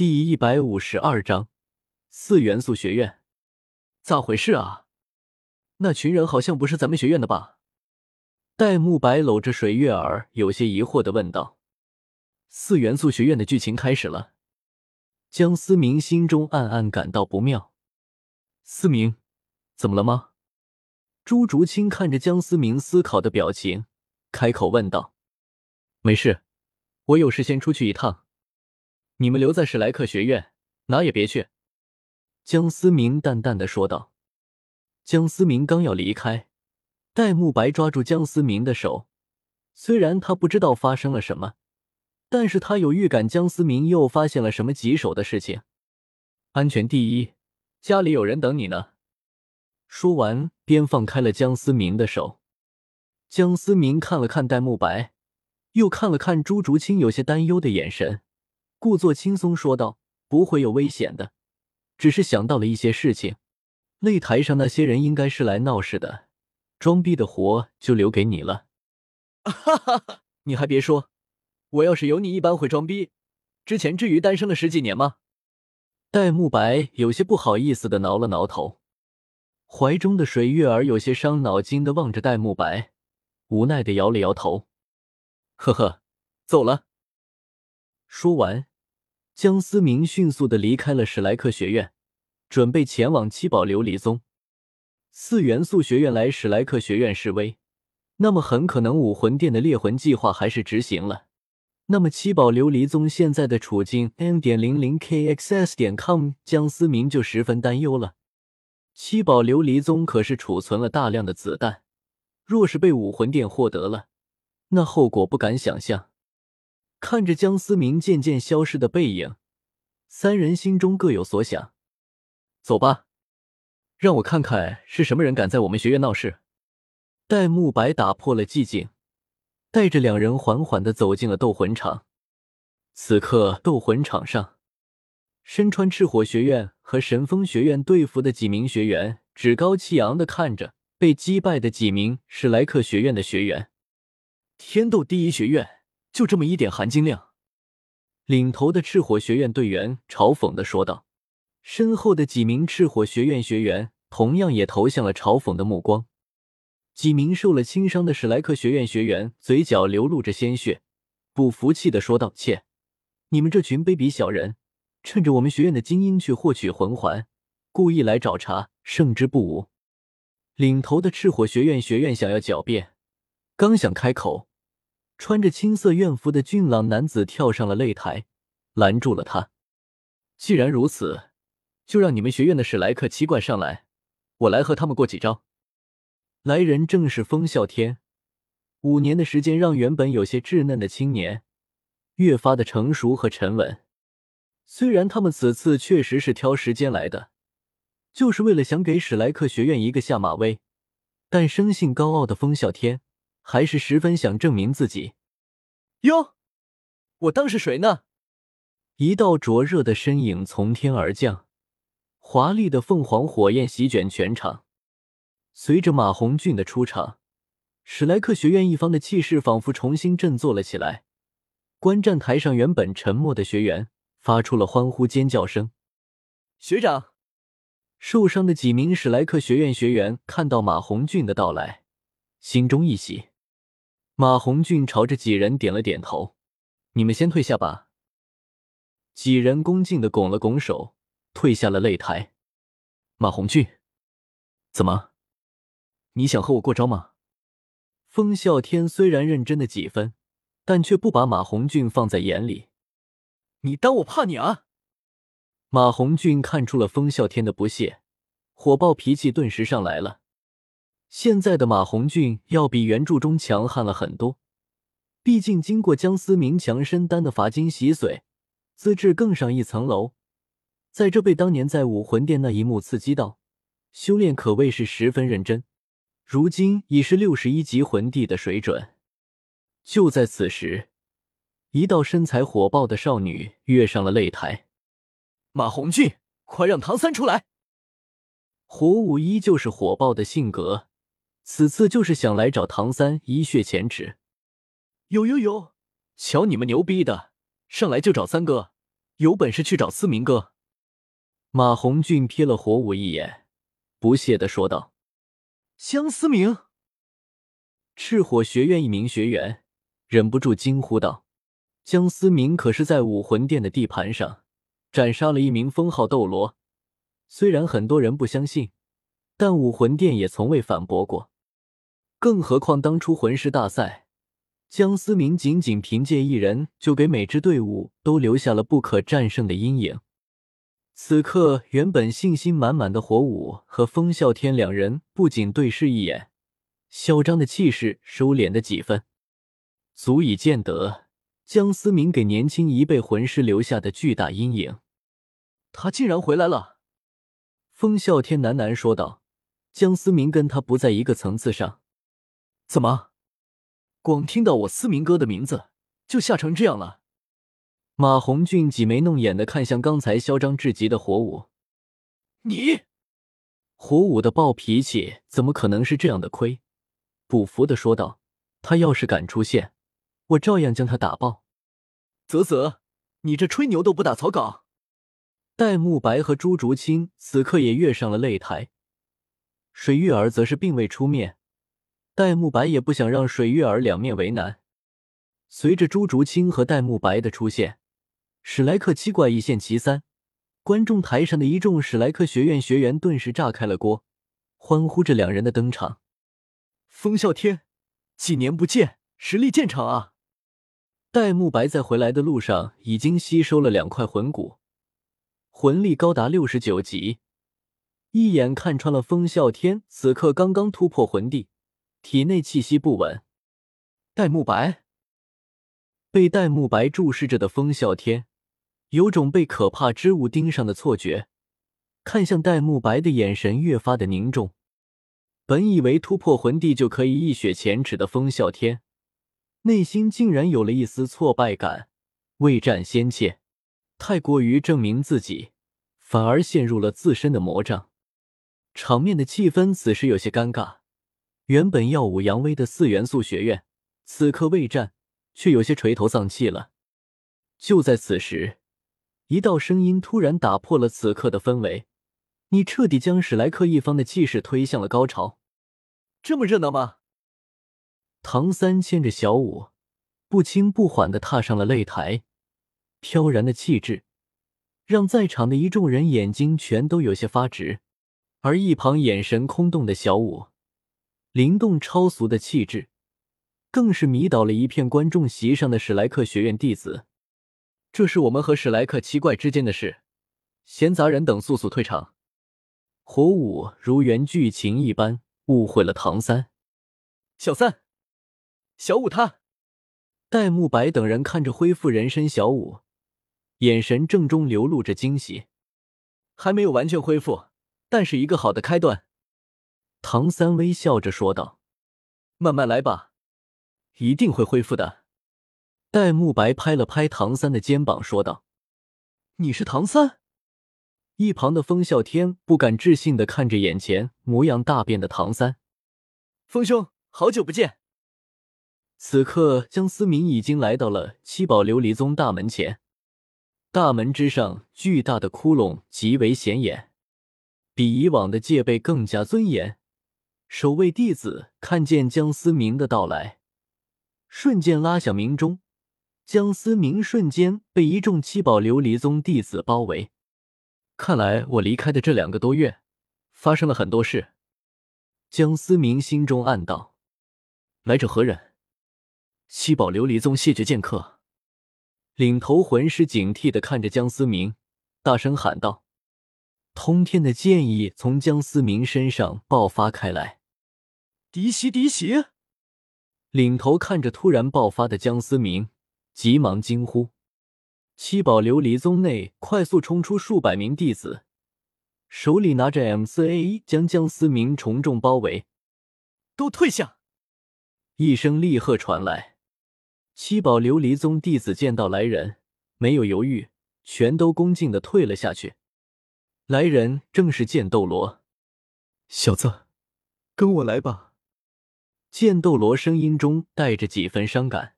第一百五十二章四元素学院，咋回事啊？那群人好像不是咱们学院的吧？戴沐白搂着水月儿，有些疑惑的问道。四元素学院的剧情开始了。江思明心中暗暗感到不妙。思明，怎么了吗？朱竹清看着江思明思考的表情，开口问道：“没事，我有事先出去一趟。你们留在史莱克学院，哪也别去。”江思明淡淡的说道。江思明刚要离开，戴沐白抓住江思明的手。虽然他不知道发生了什么。但是他有预感，江思明又发现了什么棘手的事情。安全第一，家里有人等你呢。说完，便放开了江思明的手。江思明看了看戴沐白，又看了看朱竹清有些担忧的眼神，故作轻松说道：“不会有危险的，只是想到了一些事情。擂台上那些人应该是来闹事的，装逼的活就留给你了。”哈哈哈，你还别说。我要是有你一般会装逼，之前至于单身了十几年吗？戴沐白有些不好意思的挠了挠头，怀中的水月儿有些伤脑筋的望着戴沐白，无奈的摇了摇头，呵呵，走了。说完，江思明迅速的离开了史莱克学院，准备前往七宝琉璃宗。四元素学院来史莱克学院示威，那么很可能武魂殿的猎魂计划还是执行了。那么七宝琉璃宗现在的处境，n. 点零零 kxs. 点 com，江思明就十分担忧了。七宝琉璃宗可是储存了大量的子弹，若是被武魂殿获得了，那后果不敢想象。看着江思明渐渐消失的背影，三人心中各有所想。走吧，让我看看是什么人敢在我们学院闹事。戴沐白打破了寂静。带着两人缓缓的走进了斗魂场。此刻，斗魂场上，身穿赤火学院和神风学院队服的几名学员趾高气扬的看着被击败的几名史莱克学院的学员。天斗第一学院就这么一点含金量？领头的赤火学院队员嘲讽的说道。身后的几名赤火学院学员同样也投向了嘲讽的目光。几名受了轻伤的史莱克学院学员嘴角流露着鲜血，不服气的说道：“切，你们这群卑鄙小人，趁着我们学院的精英去获取魂环，故意来找茬，胜之不武。”领头的赤火学院学院想要狡辩，刚想开口，穿着青色院服的俊朗男子跳上了擂台，拦住了他。既然如此，就让你们学院的史莱克七怪上来，我来和他们过几招。来人正是风啸天，五年的时间让原本有些稚嫩的青年越发的成熟和沉稳。虽然他们此次确实是挑时间来的，就是为了想给史莱克学院一个下马威，但生性高傲的风啸天还是十分想证明自己。哟，我当是谁呢？一道灼热的身影从天而降，华丽的凤凰火焰席卷全场。随着马红俊的出场，史莱克学院一方的气势仿佛重新振作了起来。观战台上原本沉默的学员发出了欢呼尖叫声。学长，受伤的几名史莱克学院学员看到马红俊的到来，心中一喜。马红俊朝着几人点了点头：“你们先退下吧。”几人恭敬的拱了拱手，退下了擂台。马红俊，怎么？你想和我过招吗？风啸天虽然认真的几分，但却不把马红俊放在眼里。你当我怕你啊？马红俊看出了风啸天的不屑，火爆脾气顿时上来了。现在的马红俊要比原著中强悍了很多，毕竟经过江思明强身丹的罚金洗髓，资质更上一层楼。在这被当年在武魂殿那一幕刺激到，修炼可谓是十分认真。如今已是六十一级魂帝的水准。就在此时，一道身材火爆的少女跃上了擂台。马红俊，快让唐三出来！火舞依旧是火爆的性格，此次就是想来找唐三一雪前耻。有有有，瞧你们牛逼的，上来就找三哥，有本事去找思明哥。马红俊瞥了火舞一眼，不屑的说道：“江思明。”赤火学院一名学员忍不住惊呼道：“江思明可是在武魂殿的地盘上斩杀了一名封号斗罗，虽然很多人不相信，但武魂殿也从未反驳过。更何况当初魂师大赛，江思明仅仅凭借一人就给每支队伍都留下了不可战胜的阴影。此刻，原本信心满满的火舞和风啸天两人不仅对视一眼。”嚣张的气势收敛了几分，足以见得江思明给年轻一辈魂师留下的巨大阴影。他竟然回来了，风啸天喃喃说道：“江思明跟他不在一个层次上，怎么，光听到我思明哥的名字就吓成这样了？”马红俊挤眉弄眼的看向刚才嚣张至极的火舞，你，火舞的暴脾气怎么可能是这样的亏？不服的说道：“他要是敢出现，我照样将他打爆。”啧啧，你这吹牛都不打草稿。戴沐白和朱竹清此刻也跃上了擂台，水月儿则是并未出面。戴沐白也不想让水月儿两面为难。随着朱竹清和戴沐白的出现，史莱克七怪一现其三，观众台上的一众史莱克学院学员顿时炸开了锅，欢呼着两人的登场。风啸天，几年不见，实力见长啊！戴沐白在回来的路上已经吸收了两块魂骨，魂力高达六十九级，一眼看穿了风啸天此刻刚刚突破魂帝，体内气息不稳。戴沐白被戴沐白注视着的风啸天，有种被可怕之物盯上的错觉，看向戴沐白的眼神越发的凝重。本以为突破魂帝就可以一雪前耻的风啸天，内心竟然有了一丝挫败感。未战先怯，太过于证明自己，反而陷入了自身的魔障。场面的气氛此时有些尴尬。原本耀武扬威的四元素学院，此刻未战却有些垂头丧气了。就在此时，一道声音突然打破了此刻的氛围，你彻底将史莱克一方的气势推向了高潮。这么热闹吗？唐三牵着小舞，不轻不缓的踏上了擂台，飘然的气质让在场的一众人眼睛全都有些发直，而一旁眼神空洞的小舞，灵动超俗的气质，更是迷倒了一片观众席上的史莱克学院弟子。这是我们和史莱克七怪之间的事，闲杂人等速速退场。火舞如原剧情一般。误会了唐三，小三，小五他，戴沐白等人看着恢复人身小五，眼神正中流露着惊喜。还没有完全恢复，但是一个好的开端。唐三微笑着说道：“慢慢来吧，一定会恢复的。”戴沐白拍了拍唐三的肩膀说道：“你是唐三？”一旁的风啸天不敢置信的看着眼前模样大变的唐三，风兄，好久不见。此刻，江思明已经来到了七宝琉璃宗大门前，大门之上巨大的窟窿极为显眼，比以往的戒备更加尊严。守卫弟子看见江思明的到来，瞬间拉响鸣钟，江思明瞬间被一众七宝琉璃宗弟子包围。看来我离开的这两个多月，发生了很多事。江思明心中暗道：“来者何人？”七宝琉璃宗谢绝剑客，领头魂师警惕的看着江思明，大声喊道：“通天的剑意从江思明身上爆发开来。”嫡袭，嫡袭！领头看着突然爆发的江思明，急忙惊呼。七宝琉璃宗内快速冲出数百名弟子，手里拿着 M 四 A 一，将江思明重重包围。都退下！一声厉喝传来，七宝琉璃宗弟子见到来人，没有犹豫，全都恭敬的退了下去。来人正是剑斗罗，小子，跟我来吧。剑斗罗声音中带着几分伤感。